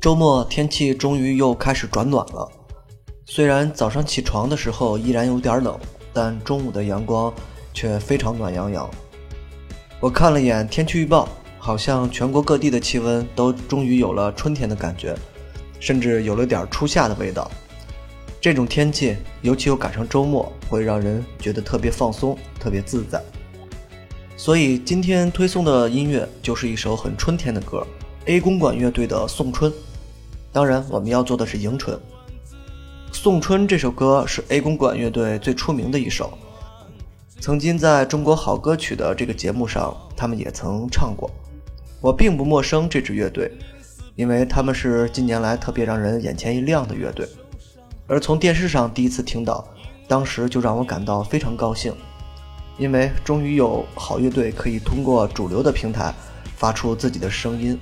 周末天气终于又开始转暖了，虽然早上起床的时候依然有点冷，但中午的阳光却非常暖洋洋。我看了眼天气预报，好像全国各地的气温都终于有了春天的感觉，甚至有了点初夏的味道。这种天气，尤其又赶上周末，会让人觉得特别放松、特别自在。所以今天推送的音乐就是一首很春天的歌，A 公馆乐队的《送春》。当然，我们要做的是迎春。《送春》这首歌是 A 公馆乐队最出名的一首，曾经在中国好歌曲的这个节目上，他们也曾唱过。我并不陌生这支乐队，因为他们是近年来特别让人眼前一亮的乐队。而从电视上第一次听到，当时就让我感到非常高兴。因为终于有好乐队可以通过主流的平台发出自己的声音，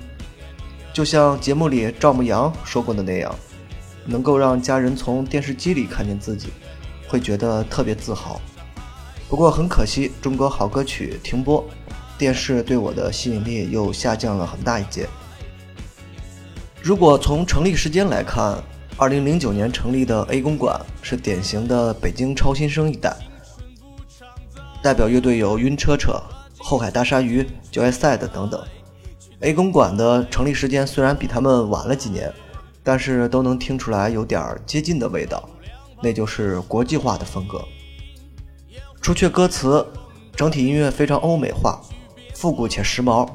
就像节目里赵牧阳说过的那样，能够让家人从电视机里看见自己，会觉得特别自豪。不过很可惜，中国好歌曲停播，电视对我的吸引力又下降了很大一截。如果从成立时间来看，2009年成立的 A 公馆是典型的北京超新生一代。代表乐队有晕车车、后海大鲨鱼、就爱赛的等等。A 公馆的成立时间虽然比他们晚了几年，但是都能听出来有点接近的味道，那就是国际化的风格。除却歌词，整体音乐非常欧美化，复古且时髦，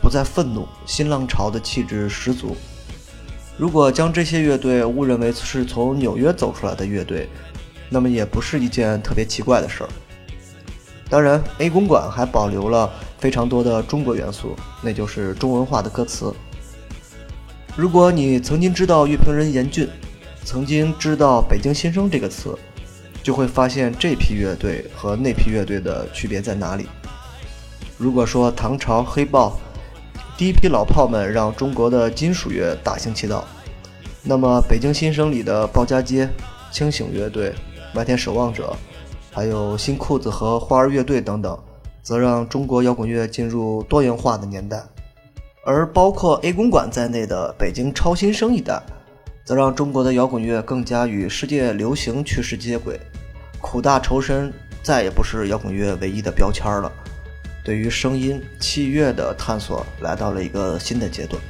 不再愤怒，新浪潮的气质十足。如果将这些乐队误认为是从纽约走出来的乐队，那么也不是一件特别奇怪的事儿。当然，A 公馆还保留了非常多的中国元素，那就是中文化的歌词。如果你曾经知道乐评人严峻，曾经知道“北京新生”这个词，就会发现这批乐队和那批乐队的区别在哪里。如果说唐朝黑豹第一批老炮们让中国的金属乐大行其道，那么北京新生里的鲍家街、清醒乐队、麦田守望者。还有新裤子和花儿乐队等等，则让中国摇滚乐进入多元化的年代；而包括 A 公馆在内的北京超新生一代，则让中国的摇滚乐更加与世界流行趋势接轨。苦大仇深再也不是摇滚乐唯一的标签了，对于声音、器乐的探索来到了一个新的阶段。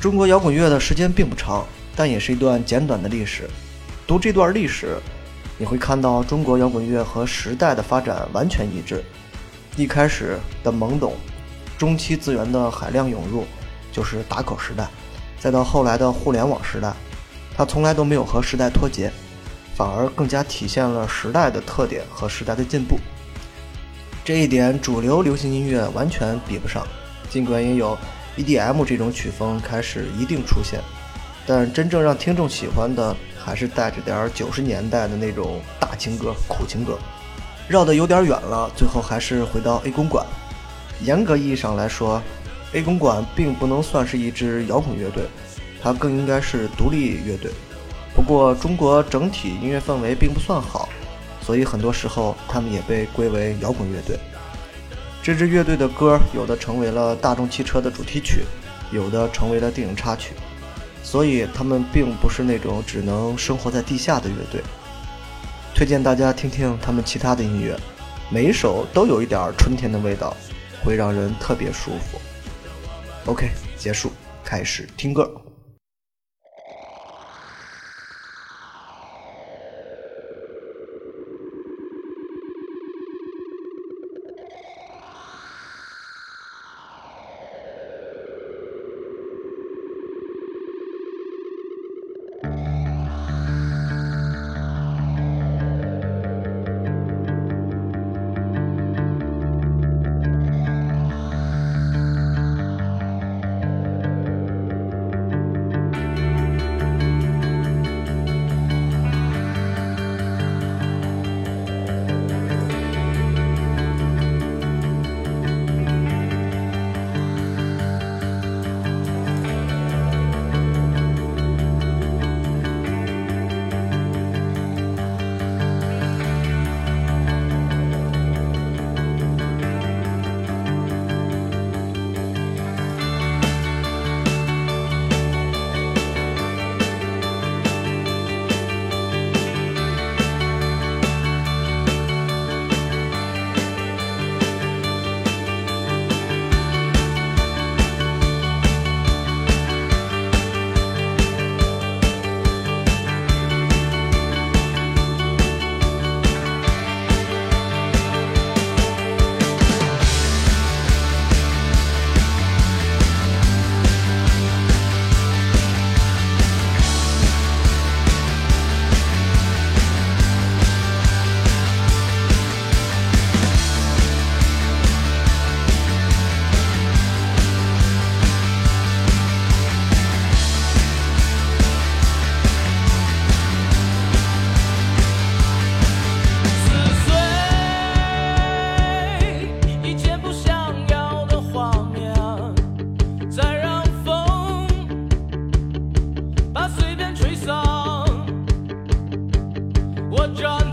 中国摇滚乐的时间并不长，但也是一段简短的历史。读这段历史。你会看到中国摇滚乐和时代的发展完全一致。一开始的懵懂，中期资源的海量涌入，就是打口时代；再到后来的互联网时代，它从来都没有和时代脱节，反而更加体现了时代的特点和时代的进步。这一点主流流行音乐完全比不上。尽管也有 EDM 这种曲风开始一定出现，但真正让听众喜欢的。还是带着点九十年代的那种大情歌、苦情歌，绕得有点远了。最后还是回到 A 公馆。严格意义上来说，A 公馆并不能算是一支摇滚乐队，它更应该是独立乐队。不过中国整体音乐氛围并不算好，所以很多时候他们也被归为摇滚乐队。这支乐队的歌有的成为了大众汽车的主题曲，有的成为了电影插曲。所以他们并不是那种只能生活在地下的乐队。推荐大家听听他们其他的音乐，每一首都有一点春天的味道，会让人特别舒服。OK，结束，开始听歌。我站在